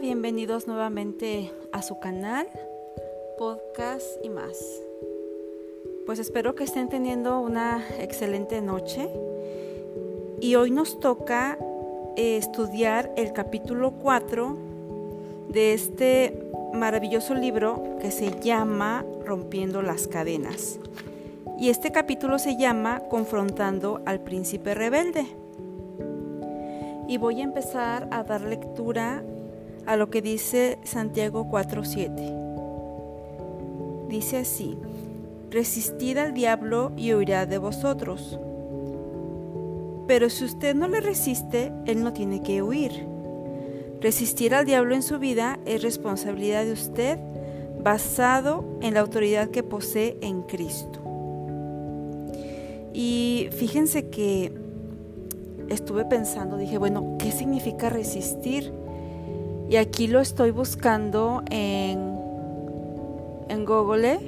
Bienvenidos nuevamente a su canal, podcast y más. Pues espero que estén teniendo una excelente noche y hoy nos toca eh, estudiar el capítulo 4 de este maravilloso libro que se llama Rompiendo las cadenas. Y este capítulo se llama Confrontando al príncipe rebelde. Y voy a empezar a dar lectura a lo que dice Santiago 4:7. Dice así, resistid al diablo y huirá de vosotros. Pero si usted no le resiste, él no tiene que huir. Resistir al diablo en su vida es responsabilidad de usted basado en la autoridad que posee en Cristo. Y fíjense que estuve pensando, dije, bueno, ¿qué significa resistir? Y aquí lo estoy buscando en, en Google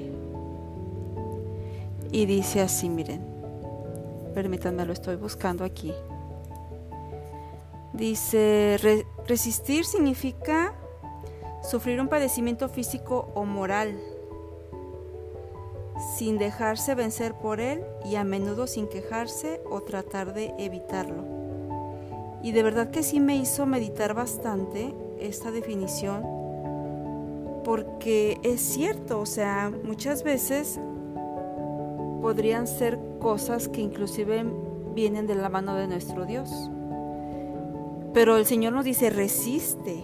y dice así, miren, permítanme, lo estoy buscando aquí. Dice, resistir significa sufrir un padecimiento físico o moral sin dejarse vencer por él y a menudo sin quejarse o tratar de evitarlo. Y de verdad que sí me hizo meditar bastante esta definición porque es cierto, o sea, muchas veces podrían ser cosas que inclusive vienen de la mano de nuestro Dios. Pero el Señor nos dice, resiste,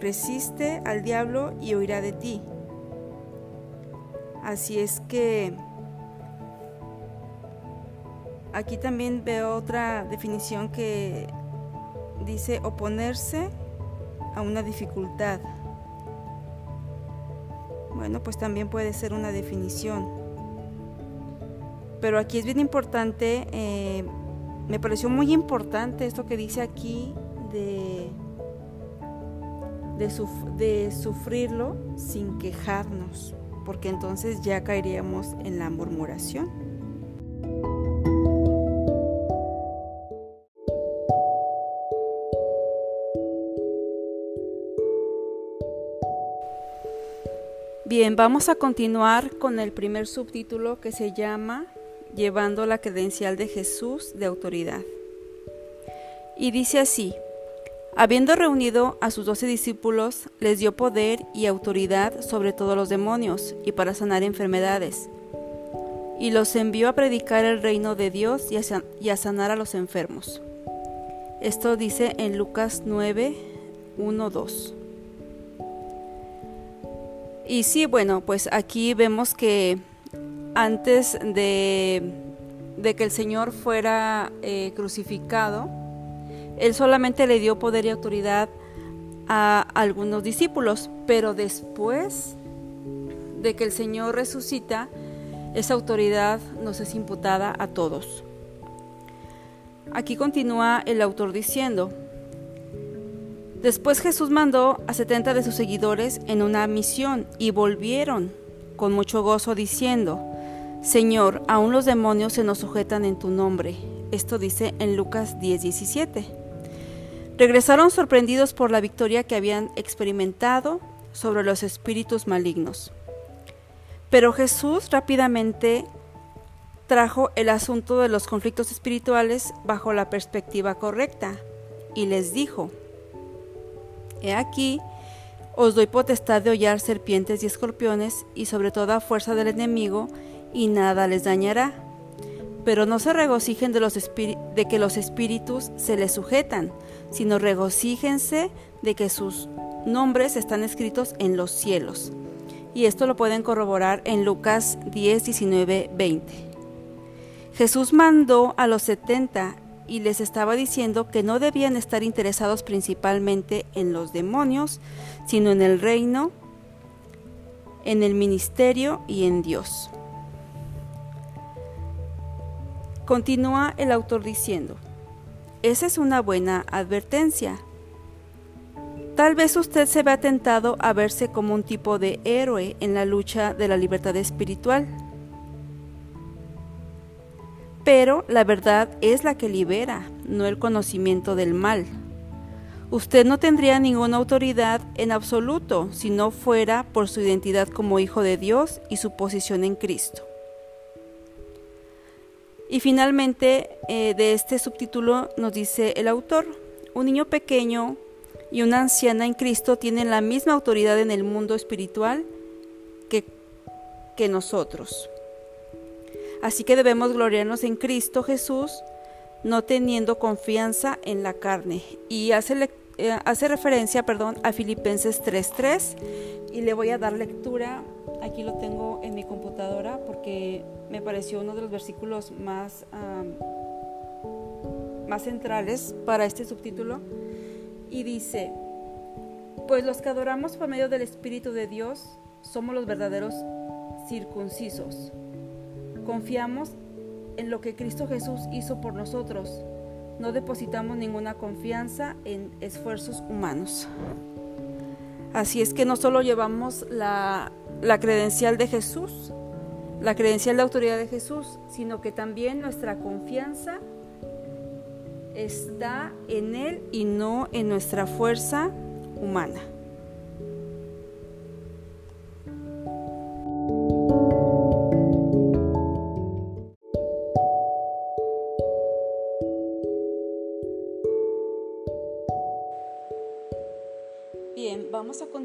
resiste al diablo y huirá de ti. Así es que aquí también veo otra definición que dice oponerse a una dificultad. Bueno, pues también puede ser una definición. Pero aquí es bien importante, eh, me pareció muy importante esto que dice aquí de, de sufrirlo sin quejarnos porque entonces ya caeríamos en la murmuración. Bien, vamos a continuar con el primer subtítulo que se llama Llevando la credencial de Jesús de autoridad. Y dice así, Habiendo reunido a sus doce discípulos, les dio poder y autoridad sobre todos los demonios y para sanar enfermedades. Y los envió a predicar el reino de Dios y a, sanar a los enfermos. Esto dice en Lucas 9, 1, 2. Y sí, bueno, pues aquí vemos que antes de, que el Señor fuera eh, crucificado, él solamente le dio poder y autoridad a algunos discípulos, pero después de que el Señor resucita, esa autoridad nos es imputada a todos. Aquí continúa el autor diciendo, Después Jesús mandó a setenta de sus seguidores en una misión y volvieron con mucho gozo diciendo, Señor, aún los demonios se nos sujetan en tu nombre. Esto dice en Lucas 10:17. Regresaron sorprendidos por la victoria que habían experimentado sobre los espíritus malignos. Pero Jesús rápidamente trajo el asunto de los conflictos espirituales bajo la perspectiva correcta y les dijo, He aquí, os doy potestad de hollar serpientes y escorpiones y sobre toda fuerza del enemigo, y nada les dañará. Pero no se regocijen de, los de que los espíritus se les sujetan, sino regocíjense de que sus nombres están escritos en los cielos. Y esto lo pueden corroborar en Lucas 10, 19, 20. Jesús mandó a los 70 y les estaba diciendo que no debían estar interesados principalmente en los demonios, sino en el reino, en el ministerio y en Dios. Continúa el autor diciendo, esa es una buena advertencia. Tal vez usted se vea tentado a verse como un tipo de héroe en la lucha de la libertad espiritual. Pero la verdad es la que libera, no el conocimiento del mal. Usted no tendría ninguna autoridad en absoluto si no fuera por su identidad como hijo de Dios y su posición en Cristo. Y finalmente, eh, de este subtítulo nos dice el autor, un niño pequeño y una anciana en Cristo tienen la misma autoridad en el mundo espiritual que, que nosotros. Así que debemos gloriarnos en Cristo Jesús, no teniendo confianza en la carne. Y hace, eh, hace referencia perdón, a Filipenses 3.3 y le voy a dar lectura. Aquí lo tengo en mi computadora porque me pareció uno de los versículos más, más centrales para este subtítulo. Y dice, pues los que adoramos por medio del Espíritu de Dios somos los verdaderos circuncisos Confiamos en lo que Cristo Jesús hizo por nosotros. No depositamos ninguna confianza en esfuerzos humanos. Así es que no solo llevamos la, credencial de Jesús, la credencial de autoridad de Jesús, sino que también nuestra confianza está en Él y no en nuestra fuerza humana.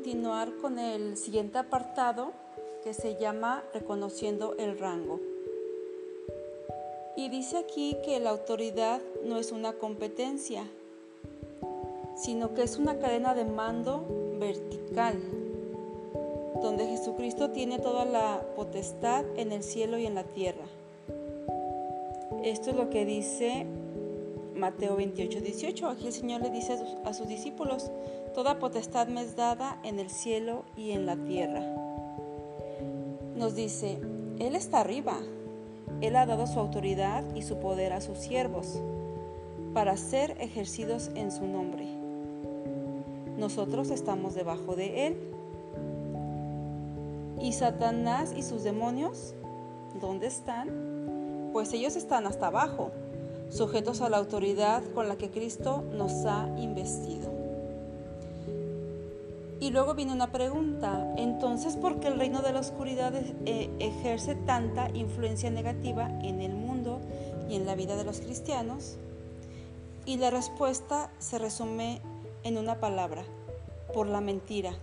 Continuar con el siguiente apartado que se llama Reconociendo el rango. Y dice aquí que la autoridad no es una competencia, sino que es una cadena de mando vertical, donde Jesucristo tiene toda la potestad en el cielo y en la tierra. Esto es lo que dice Mateo 28, 18. Aquí el Señor le dice a sus, discípulos, Toda potestad me es dada en el cielo y en la tierra. Nos dice, Él está arriba. Él ha dado su autoridad y su poder a sus siervos para ser ejercidos en su nombre. Nosotros estamos debajo de Él. ¿Y Satanás y sus demonios? ¿Dónde están? Pues ellos están hasta abajo, sujetos a la autoridad con la que Cristo nos ha investido. Y luego viene una pregunta, entonces, ¿por qué el reino de la oscuridad eh, ejerce tanta influencia negativa en el mundo y en la vida de los cristianos? Y la respuesta se resume en una palabra, por la mentira,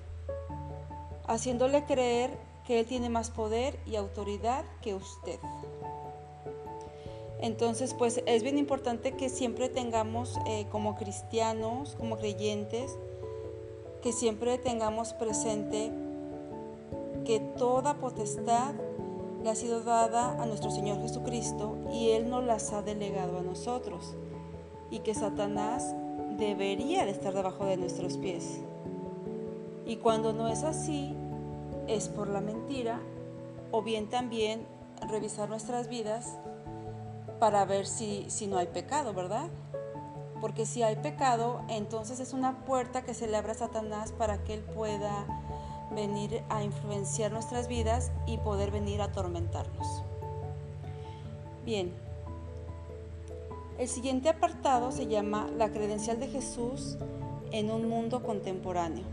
haciéndole creer que Él tiene más poder y autoridad que usted. Entonces, pues es bien importante que siempre tengamos eh, como cristianos, como creyentes, que siempre tengamos presente que toda potestad le ha sido dada a nuestro Señor Jesucristo y Él nos las ha delegado a nosotros y que Satanás debería de estar debajo de nuestros pies. Y cuando no es así, es por la mentira o bien también revisar nuestras vidas para ver si, si no hay pecado, ¿verdad? Porque si hay pecado, entonces es una puerta que se le abre a Satanás para que él pueda venir a influenciar nuestras vidas y poder venir a atormentarnos. Bien, el siguiente apartado se llama La credencial de Jesús en un mundo contemporáneo.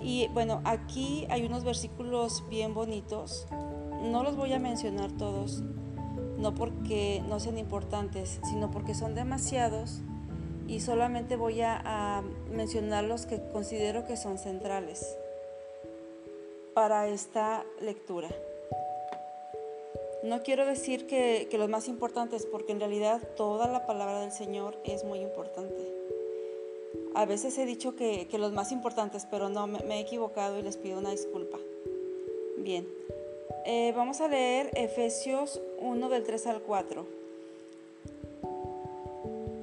Y bueno, aquí hay unos versículos bien bonitos. No los voy a mencionar todos, no porque no sean importantes, sino porque son demasiados y solamente voy a, mencionar los que considero que son centrales para esta lectura. No quiero decir que, los más importantes, porque en realidad toda la palabra del Señor es muy importante. A veces he dicho que, los más importantes, pero no, me, he equivocado y les pido una disculpa. Bien, eh, vamos a leer Efesios 1 del 3 al 4.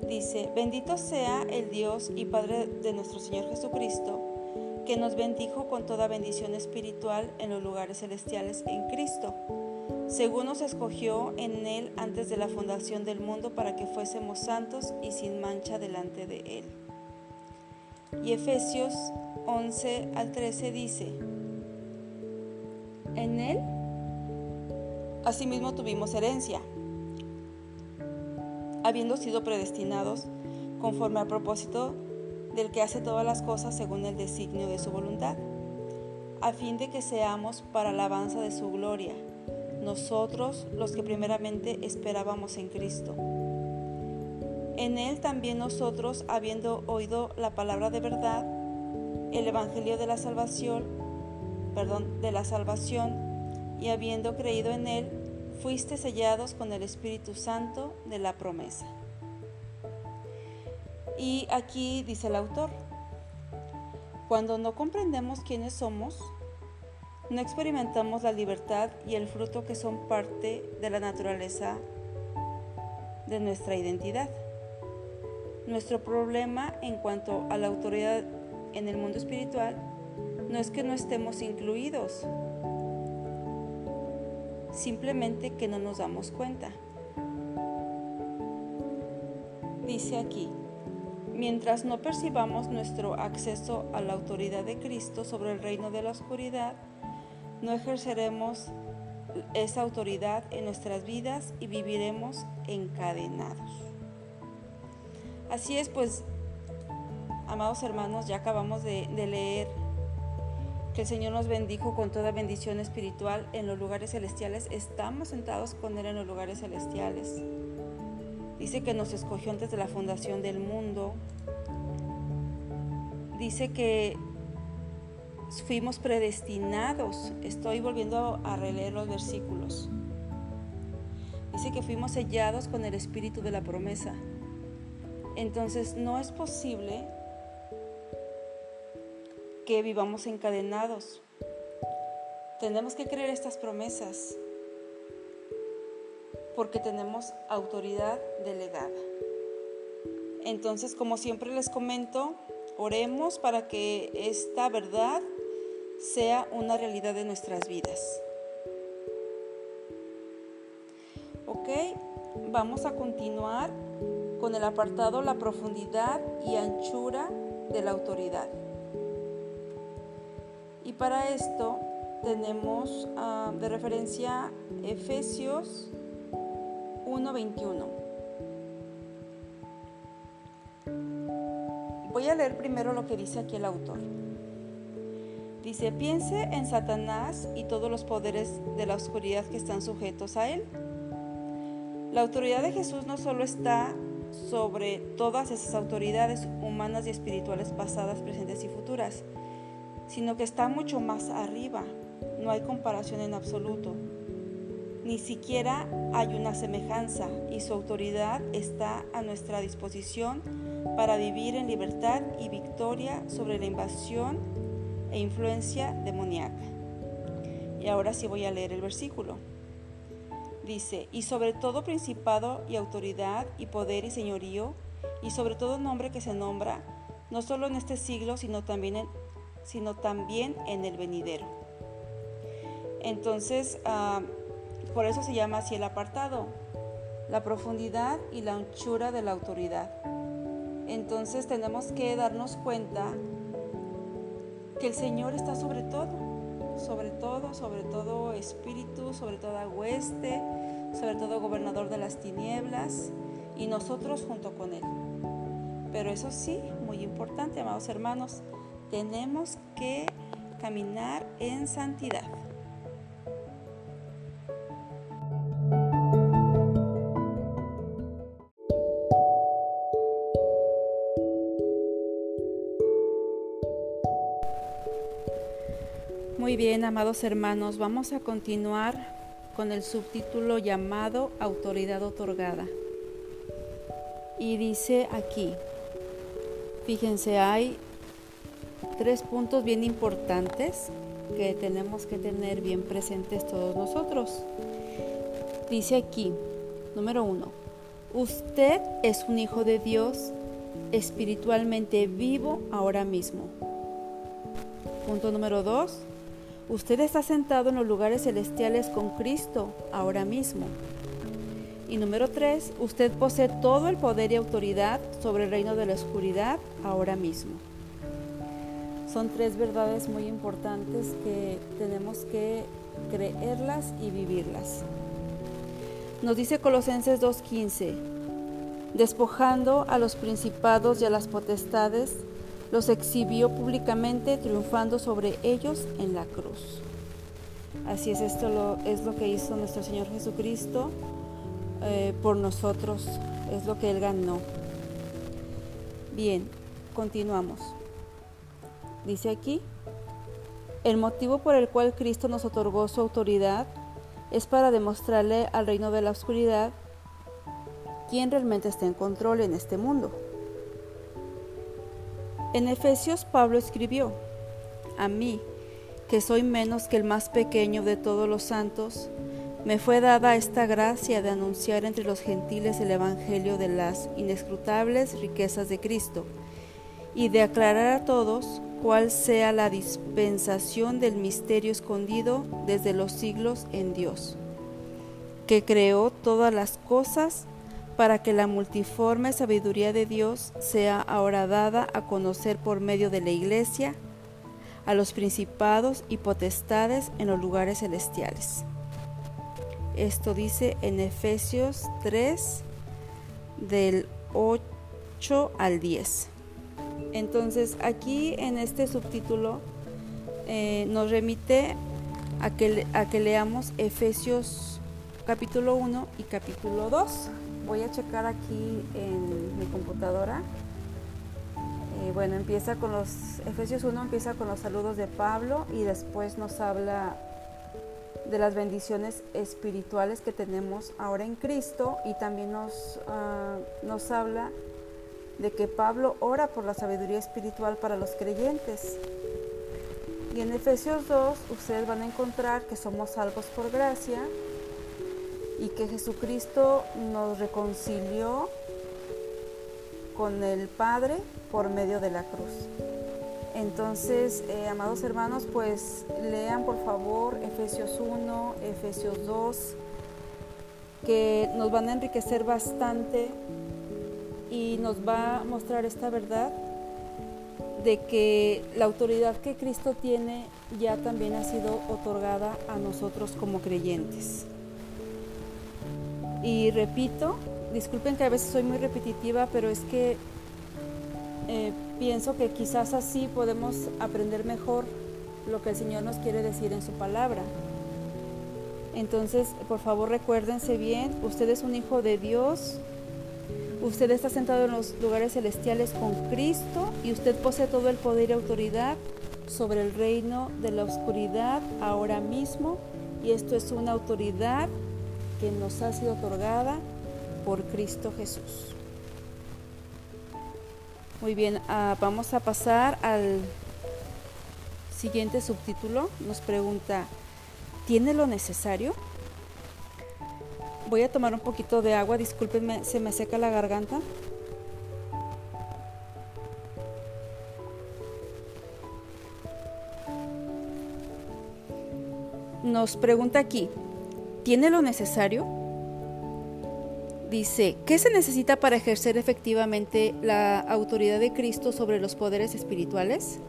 Dice, bendito sea el Dios y Padre de nuestro Señor Jesucristo, que nos bendijo con toda bendición espiritual en los lugares celestiales en Cristo, según nos escogió en Él antes de la fundación del mundo para que fuésemos santos y sin mancha delante de Él. Y Efesios 11 al 13 dice, en Él Asimismo tuvimos herencia, habiendo sido predestinados conforme al propósito del que hace todas las cosas según el designio de su voluntad, a fin de que seamos para alabanza de su gloria, nosotros los que primeramente esperábamos en Cristo. En Él también nosotros, habiendo oído la palabra de verdad, el Evangelio de la salvación, perdón, de la salvación, y habiendo creído en Él, fuiste sellados con el Espíritu Santo de la promesa. Y aquí dice el autor, cuando no comprendemos quiénes somos, no experimentamos la libertad y el fruto que son parte de la naturaleza de nuestra identidad. Nuestro problema en cuanto a la autoridad en el mundo espiritual no es que no estemos incluidos, simplemente que no nos damos cuenta. Dice aquí, mientras no percibamos nuestro acceso a la autoridad de Cristo sobre el reino de la oscuridad, no ejerceremos esa autoridad en nuestras vidas y viviremos encadenados. Así es, pues, amados hermanos, ya acabamos de, leer que el Señor nos bendijo con toda bendición espiritual en los lugares celestiales. Estamos sentados con Él en los lugares celestiales. Dice que nos escogió antes de la fundación del mundo. Dice que fuimos predestinados. Estoy volviendo a releer los versículos. Dice que fuimos sellados con el espíritu de la promesa. Entonces no es posible que vivamos encadenados. Tenemos que creer estas promesas porque tenemos autoridad delegada. Entonces, como siempre les comento, oremos para que esta verdad sea una realidad de nuestras vidas. Ok, vamos a continuar con el apartado La profundidad y anchura de la autoridad. Y para esto tenemos ah, de referencia Efesios 1.21. Voy a leer primero lo que dice aquí el autor. Dice, piense en Satanás y todos los poderes de la oscuridad que están sujetos a él. La autoridad de Jesús no solo está sobre todas esas autoridades humanas y espirituales pasadas, presentes y futuras, sino que está mucho más arriba. No hay comparación en absoluto. Ni siquiera hay una semejanza y su autoridad está a nuestra disposición para vivir en libertad y victoria sobre la invasión e influencia demoníaca. Y ahora sí voy a leer el versículo. Dice, y sobre todo principado y autoridad y poder y señorío, y sobre todo nombre que se nombra, no solo en este siglo, sino también en, sino también en el venidero. Entonces, ah, por eso se llama así el apartado, la profundidad y la anchura de la autoridad. Entonces tenemos que darnos cuenta que el Señor está sobre todo, sobre todo, sobre todo espíritu, sobre toda hueste, sobre todo gobernador de las tinieblas y nosotros junto con Él. Pero eso sí, muy importante, amados hermanos, tenemos que caminar en santidad. Muy bien, amados hermanos, vamos a continuar con el subtítulo llamado Autoridad otorgada. Y dice aquí, fíjense, hay tres puntos bien importantes que tenemos que tener bien presentes todos nosotros. Dice aquí, número uno, usted es un hijo de Dios espiritualmente vivo ahora mismo. Punto número dos, Usted está sentado en los lugares celestiales con Cristo ahora mismo. Y número tres, usted posee todo el poder y autoridad sobre el reino de la oscuridad ahora mismo. Son tres verdades muy importantes que tenemos que creerlas y vivirlas. Nos dice Colosenses 2.15, Despojando a los principados y a las potestades, los exhibió públicamente, triunfando sobre ellos en la cruz. Así es, esto lo, es lo que hizo nuestro Señor Jesucristo eh, por nosotros, es lo que Él ganó. Bien, continuamos. Dice aquí, el motivo por el cual Cristo nos otorgó su autoridad es para demostrarle al reino de la oscuridad quién realmente está en control en este mundo. En Efesios Pablo escribió, a mí, que soy menos que el más pequeño de todos los santos, me fue dada esta gracia de anunciar entre los gentiles el Evangelio de las inescrutables riquezas de Cristo y de aclarar a todos cuál sea la dispensación del misterio escondido desde los siglos en Dios, que creó todas las cosas para que la multiforme sabiduría de Dios sea ahora dada a conocer por medio de la Iglesia a los principados y potestades en los lugares celestiales. Esto dice en Efesios 3 del 8 al 10. Entonces aquí en este subtítulo eh, nos remite a que, a que leamos Efesios capítulo 1 y capítulo 2. Voy a checar aquí en mi computadora. Eh, bueno, empieza con los, Efesios 1 empieza con los saludos de Pablo y después nos habla de las bendiciones espirituales que tenemos ahora en Cristo y también nos, ah, nos habla de que Pablo ora por la sabiduría espiritual para los creyentes. Y en Efesios 2 ustedes van a encontrar que somos salvos por gracia y que Jesucristo nos reconcilió con el Padre por medio de la cruz. Entonces, eh, amados hermanos, pues lean por favor Efesios 1, Efesios 2, que nos van a enriquecer bastante y nos va a mostrar esta verdad de que la autoridad que Cristo tiene ya también ha sido otorgada a nosotros como creyentes. Y repito, disculpen que a veces soy muy repetitiva, pero es que eh, pienso que quizás así podemos aprender mejor lo que el Señor nos quiere decir en su palabra. Entonces, por favor, recuérdense bien, usted es un hijo de Dios, Usted está sentado en los lugares celestiales con Cristo y usted posee todo el poder y autoridad sobre el reino de la oscuridad ahora mismo. Y esto es una autoridad que nos ha sido otorgada por Cristo Jesús. Muy bien, ah, vamos a pasar al siguiente subtítulo. Nos pregunta, ¿tiene lo necesario? Voy a tomar un poquito de agua, discúlpenme, se me seca la garganta. Nos pregunta aquí, ¿tiene lo necesario? Dice, ¿qué se necesita para ejercer efectivamente la autoridad de Cristo sobre los poderes espirituales?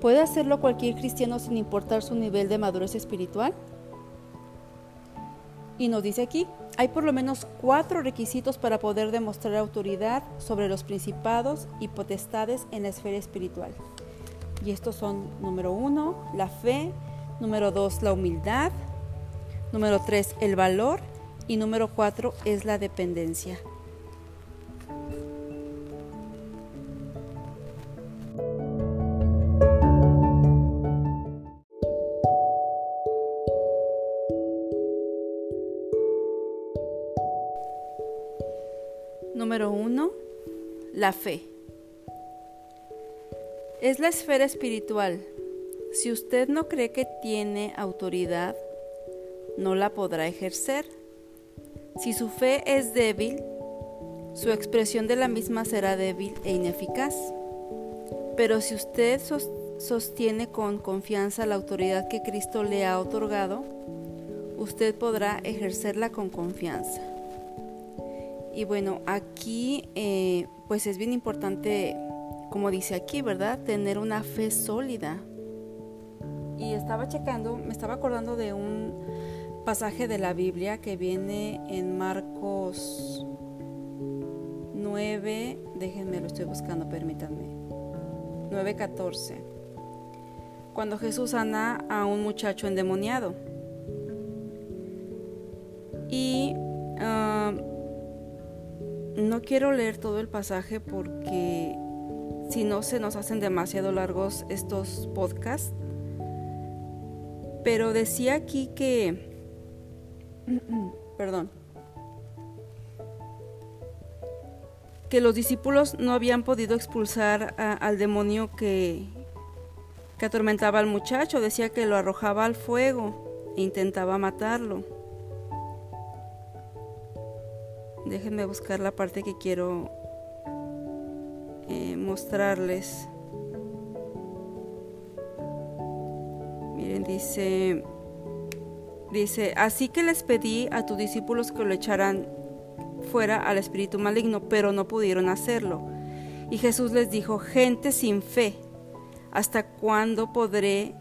¿Puede hacerlo cualquier cristiano sin importar su nivel de madurez espiritual? Y nos dice aquí, hay por lo menos cuatro requisitos para poder demostrar autoridad sobre los principados y potestades en la esfera espiritual. Y estos son, número uno, la fe, número dos, la humildad, número tres, el valor y número cuatro es la dependencia. La fe. Es la esfera espiritual. Si usted no cree que tiene autoridad, no la podrá ejercer. Si su fe es débil, su expresión de la misma será débil e ineficaz. Pero si usted sostiene con confianza la autoridad que Cristo le ha otorgado, usted podrá ejercerla con confianza. Y bueno, aquí eh, pues es bien importante, como dice aquí, ¿verdad? Tener una fe sólida. Y estaba checando, me estaba acordando de un pasaje de la Biblia que viene en Marcos 9, déjenme lo estoy buscando, permítanme. 9.14. Cuando Jesús sana a un muchacho endemoniado. Y no quiero leer todo el pasaje porque si no se nos hacen demasiado largos estos podcasts. Pero decía aquí que, perdón, que los discípulos no habían podido expulsar al demonio que, que atormentaba al muchacho. Decía que lo arrojaba al fuego e intentaba matarlo. Déjenme buscar la parte que quiero eh, mostrarles. Miren, dice, dice, así que les pedí a tus discípulos que lo echaran fuera al espíritu maligno, pero no pudieron hacerlo. Y Jesús les dijo, gente sin fe, ¿hasta cuándo podré,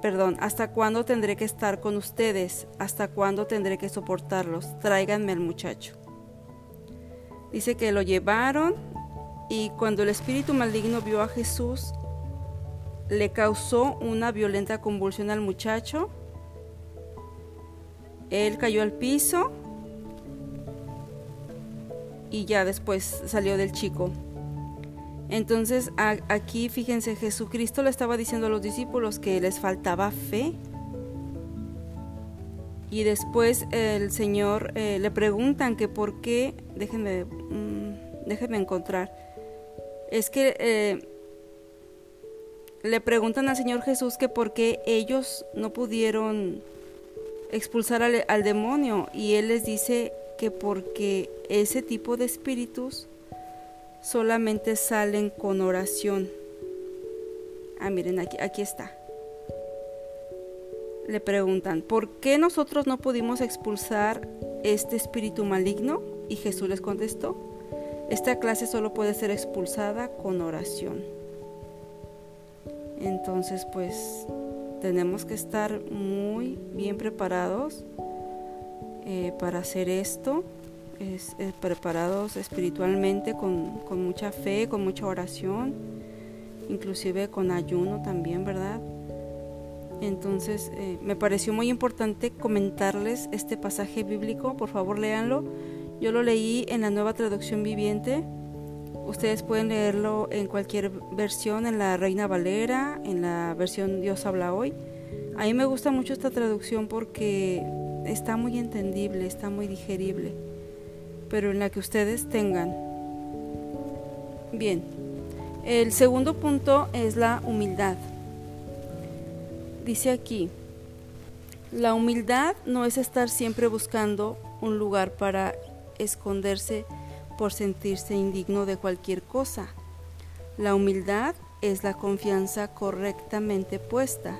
perdón, hasta cuándo tendré que estar con ustedes? ¿Hasta cuándo tendré que soportarlos? Tráiganme al muchacho. Dice que lo llevaron y cuando el espíritu maligno vio a Jesús, le causó una violenta convulsión al muchacho. Él cayó al piso y ya después salió del chico. Entonces aquí fíjense, Jesucristo le estaba diciendo a los discípulos que les faltaba fe. Y después el Señor eh, le preguntan que por qué, déjenme, mm, déjenme encontrar, es que eh, le preguntan al Señor Jesús que por qué ellos no pudieron expulsar al demonio y Él les dice que porque ese tipo de espíritus solamente salen con oración. Ah, miren, aquí, aquí está. Le preguntan, ¿por qué nosotros no pudimos expulsar este espíritu maligno? Y Jesús les contestó, esta clase solo puede ser expulsada con oración. Entonces, pues tenemos que estar muy bien preparados eh, para hacer esto, es, eh, preparados espiritualmente con, mucha fe, con mucha oración, inclusive con ayuno también, ¿verdad? Entonces eh, me pareció muy importante comentarles este pasaje bíblico, por favor léanlo. Yo lo leí en la nueva traducción viviente. Ustedes pueden leerlo en cualquier versión, en la Reina Valera, en la versión Dios habla hoy. A mí me gusta mucho esta traducción porque está muy entendible, está muy digerible, pero en la que ustedes tengan. Bien, el segundo punto es la humildad. Dice aquí, la humildad no es estar siempre buscando un lugar para esconderse por sentirse indigno de cualquier cosa. La humildad es la confianza correctamente puesta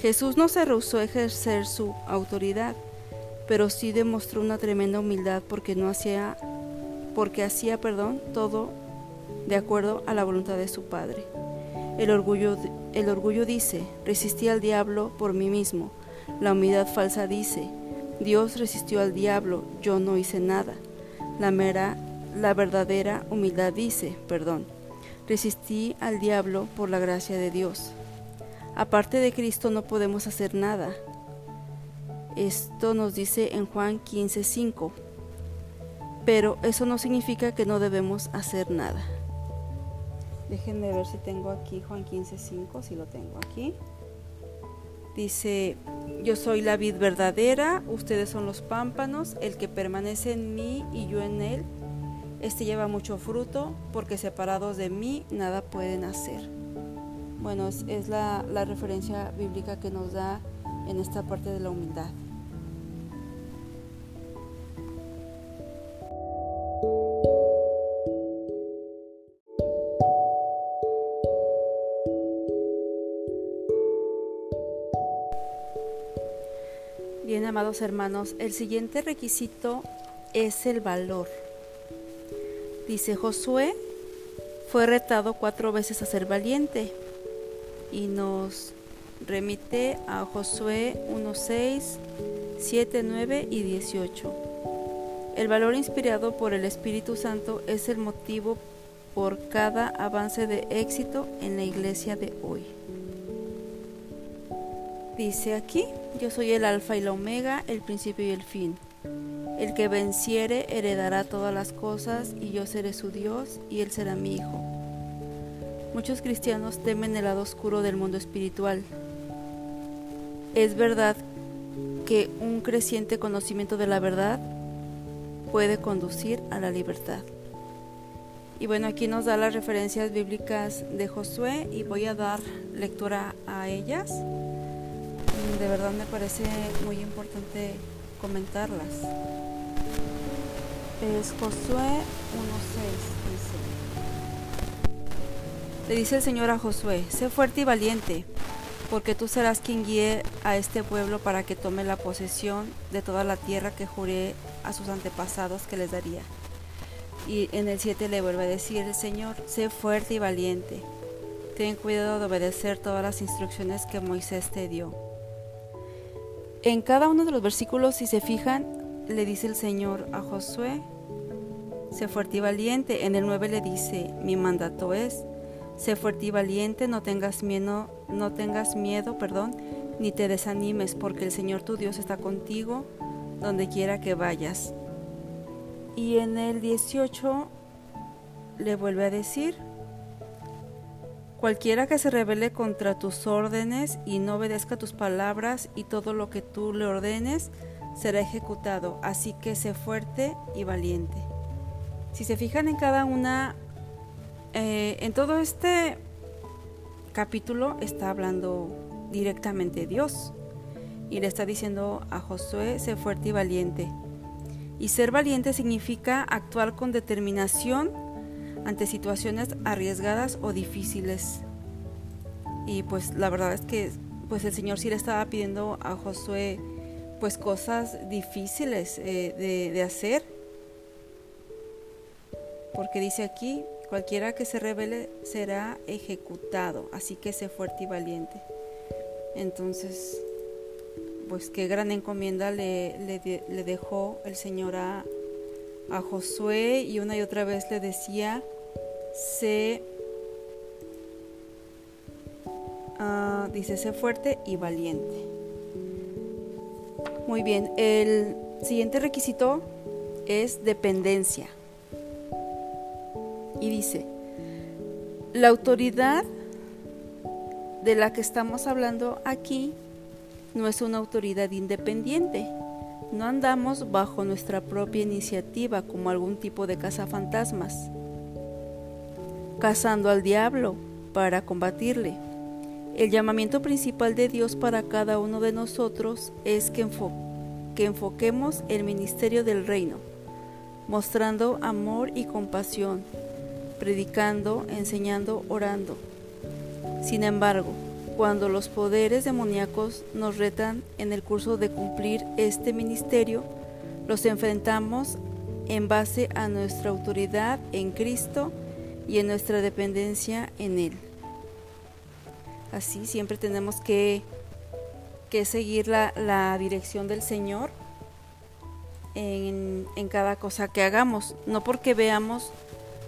Jesús no se rehusó a ejercer su autoridad, pero sí demostró una tremenda humildad porque no hacía porque hacía, perdón, todo de acuerdo a la voluntad de su Padre. El orgullo, el orgullo dice, resistí al diablo por mí mismo. La humildad falsa dice, Dios resistió al diablo, yo no hice nada. La, mera, la verdadera humildad dice, perdón, resistí al diablo por la gracia de Dios. Aparte de Cristo no podemos hacer nada. Esto nos dice en Juan 15:5. Pero eso no significa que no debemos hacer nada. Déjenme ver si tengo aquí Juan 15:5, si lo tengo aquí. Dice, yo soy la vid verdadera, ustedes son los pámpanos, el que permanece en mí y yo en él, este lleva mucho fruto, porque separados de mí nada pueden hacer. Bueno, es, la, la referencia bíblica que nos da en esta parte de la humildad. Amados hermanos, el siguiente requisito es el valor. Dice Josué, fue retado cuatro veces a ser valiente, y nos remite a Josué 1.6, 7, 9 y 18. El valor inspirado por el Espíritu Santo es el motivo por cada avance de éxito en la iglesia de hoy. Dice aquí, yo soy el alfa y la omega, el principio y el fin. El que venciere heredará todas las cosas y yo seré su Dios y él será mi hijo. Muchos cristianos temen el lado oscuro del mundo espiritual. Es verdad que un creciente conocimiento de la verdad puede conducir a la libertad. Y bueno, aquí nos da las referencias bíblicas de Josué y voy a dar lectura a ellas. De verdad me parece muy importante comentarlas. Es Josué 1.6, dice. Le dice el Señor a Josué, sé fuerte y valiente, porque tú serás quien guíe a este pueblo para que tome la posesión de toda la tierra que juré a sus antepasados que les daría. Y en el 7 le vuelve a decir el Señor, sé fuerte y valiente, ten cuidado de obedecer todas las instrucciones que Moisés te dio. En cada uno de los versículos, si se fijan, le dice el Señor a Josué, sé fuerte y valiente. En el 9 le dice, mi mandato es, sé fuerte y valiente, no tengas miedo, no tengas miedo, perdón, ni te desanimes, porque el Señor tu Dios está contigo donde quiera que vayas. Y en el 18 le vuelve a decir, Cualquiera que se rebele contra tus órdenes y no obedezca tus palabras y todo lo que tú le ordenes, será ejecutado. Así que sé fuerte y valiente. Si se fijan en cada una, eh, en todo este capítulo está hablando directamente Dios y le está diciendo a Josué, sé fuerte y valiente. Y ser valiente significa actuar con determinación ante situaciones arriesgadas o difíciles. Y pues la verdad es que pues el Señor sí le estaba pidiendo a Josué pues cosas difíciles eh, de, hacer. Porque dice aquí, cualquiera que se revele será ejecutado, así que sé fuerte y valiente. Entonces, pues qué gran encomienda le, le, le dejó el Señor a, a Josué y una y otra vez le decía, sé, uh, dice, sé fuerte y valiente. Muy bien, el siguiente requisito es dependencia. Y dice, la autoridad de la que estamos hablando aquí no es una autoridad independiente no andamos bajo nuestra propia iniciativa como algún tipo de cazafantasmas, cazando al diablo para combatirle. El llamamiento principal de Dios para cada uno de nosotros es que, que enfoquemos el ministerio del reino, mostrando amor y compasión, predicando, enseñando, orando. Sin embargo, cuando los poderes demoníacos nos retan en el curso de cumplir este ministerio, los enfrentamos en base a nuestra autoridad en Cristo y en nuestra dependencia en Él. Así siempre tenemos que, que seguir la, la, dirección del Señor en, en cada cosa que hagamos, no porque veamos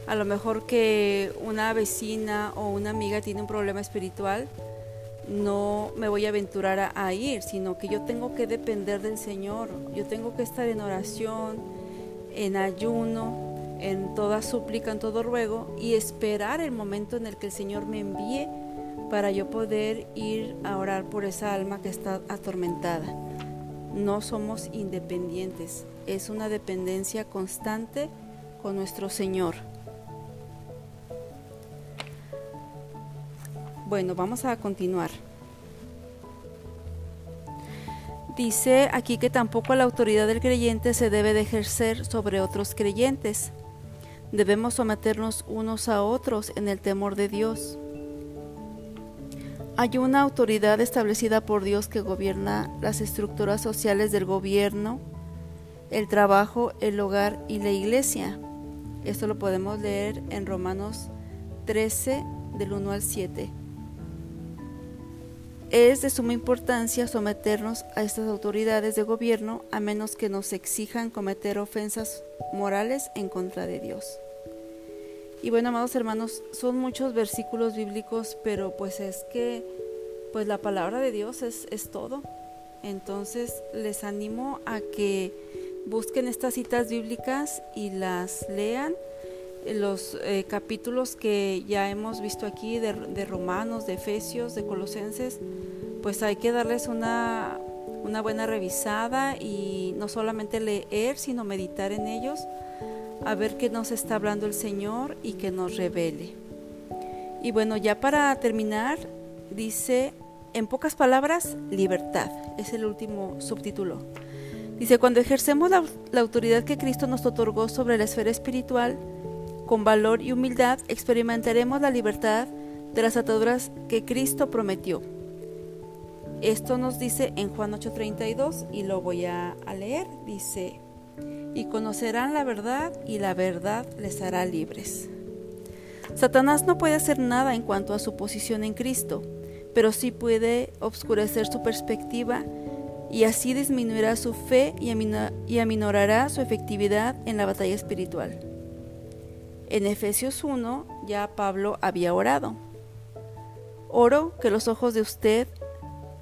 a lo mejor que una vecina o una amiga tiene un problema espiritual, no me voy a aventurar a, ir, sino que yo tengo que depender del Señor, yo tengo que estar en oración, en ayuno, en toda súplica, en todo ruego y esperar el momento en el que el Señor me envíe para yo poder ir a orar por esa alma que está atormentada. No somos independientes, es una dependencia constante con nuestro Señor. Bueno, vamos a continuar. Dice aquí que tampoco la autoridad del creyente se debe de ejercer sobre otros creyentes. Debemos someternos unos a otros en el temor de Dios. Hay una autoridad establecida por Dios que gobierna las estructuras sociales del gobierno, el trabajo, el hogar y la iglesia. Esto lo podemos leer en Romanos 13 del 1 al 7. Es de suma importancia someternos a estas autoridades de gobierno a menos que nos exijan cometer ofensas morales en contra de Dios. Y bueno, amados hermanos, son muchos versículos bíblicos, pero pues es que pues la palabra de Dios es, es todo. Entonces les animo a que busquen estas citas bíblicas y las lean. Los eh, capítulos que ya hemos visto aquí de, de, Romanos, de Efesios, de Colosenses, pues hay que darles una, una buena revisada y no solamente leer, sino meditar en ellos, a ver qué nos está hablando el Señor y que nos revele. Y bueno, ya para terminar, dice en pocas palabras, libertad. Es el último subtítulo. Dice, cuando ejercemos la, autoridad que Cristo nos otorgó sobre la esfera espiritual, con valor y humildad experimentaremos la libertad de las ataduras que Cristo prometió. Esto nos dice en Juan 8:32 y lo voy a, leer. Dice, y conocerán la verdad y la verdad les hará libres. Satanás no puede hacer nada en cuanto a su posición en Cristo pero sí puede obscurecer su perspectiva y así disminuirá su fe y, aminorará su efectividad en la batalla espiritual. En Efesios 1 ya Pablo había orado. Oro que los ojos de usted,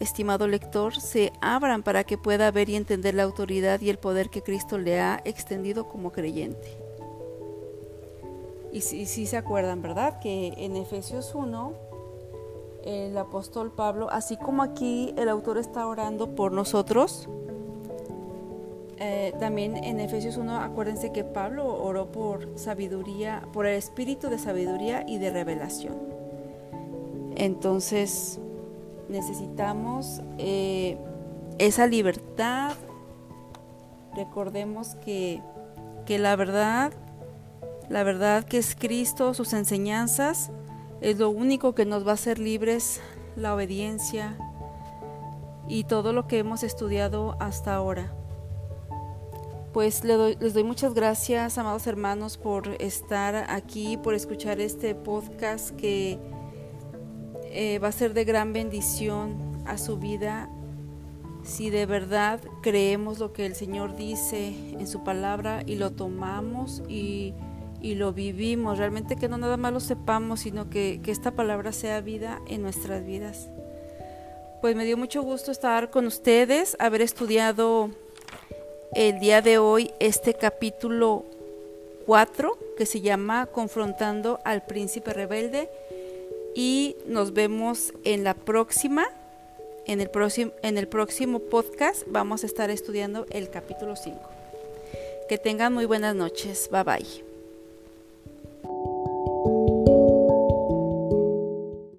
estimado lector, se abran para que pueda ver y entender la autoridad y el poder que Cristo le ha extendido como creyente. Y si, se acuerdan, ¿verdad? Que en Efesios 1 el apóstol Pablo, así como aquí el autor está orando por nosotros, eh, también en Efesios 1, acuérdense que Pablo oró por sabiduría, por el espíritu de sabiduría y de revelación. Entonces, necesitamos eh, esa libertad. Recordemos que, que la verdad, la verdad que es Cristo, sus enseñanzas, es lo único que nos va a hacer libres, la obediencia y todo lo que hemos estudiado hasta ahora. Pues les doy, les doy muchas gracias, amados hermanos, por estar aquí, por escuchar este podcast que eh, va a ser de gran bendición a su vida si de verdad creemos lo que el Señor dice en su palabra y lo tomamos y y lo vivimos, realmente que no nada más lo sepamos, sino que, que esta palabra sea vida en nuestras vidas. Pues me dio mucho gusto estar con ustedes, haber estudiado el día de hoy este capítulo 4 que se llama Confrontando al príncipe rebelde y nos vemos en la próxima en el próximo en el próximo podcast vamos a estar estudiando el capítulo 5. Que tengan muy buenas noches. Bye bye.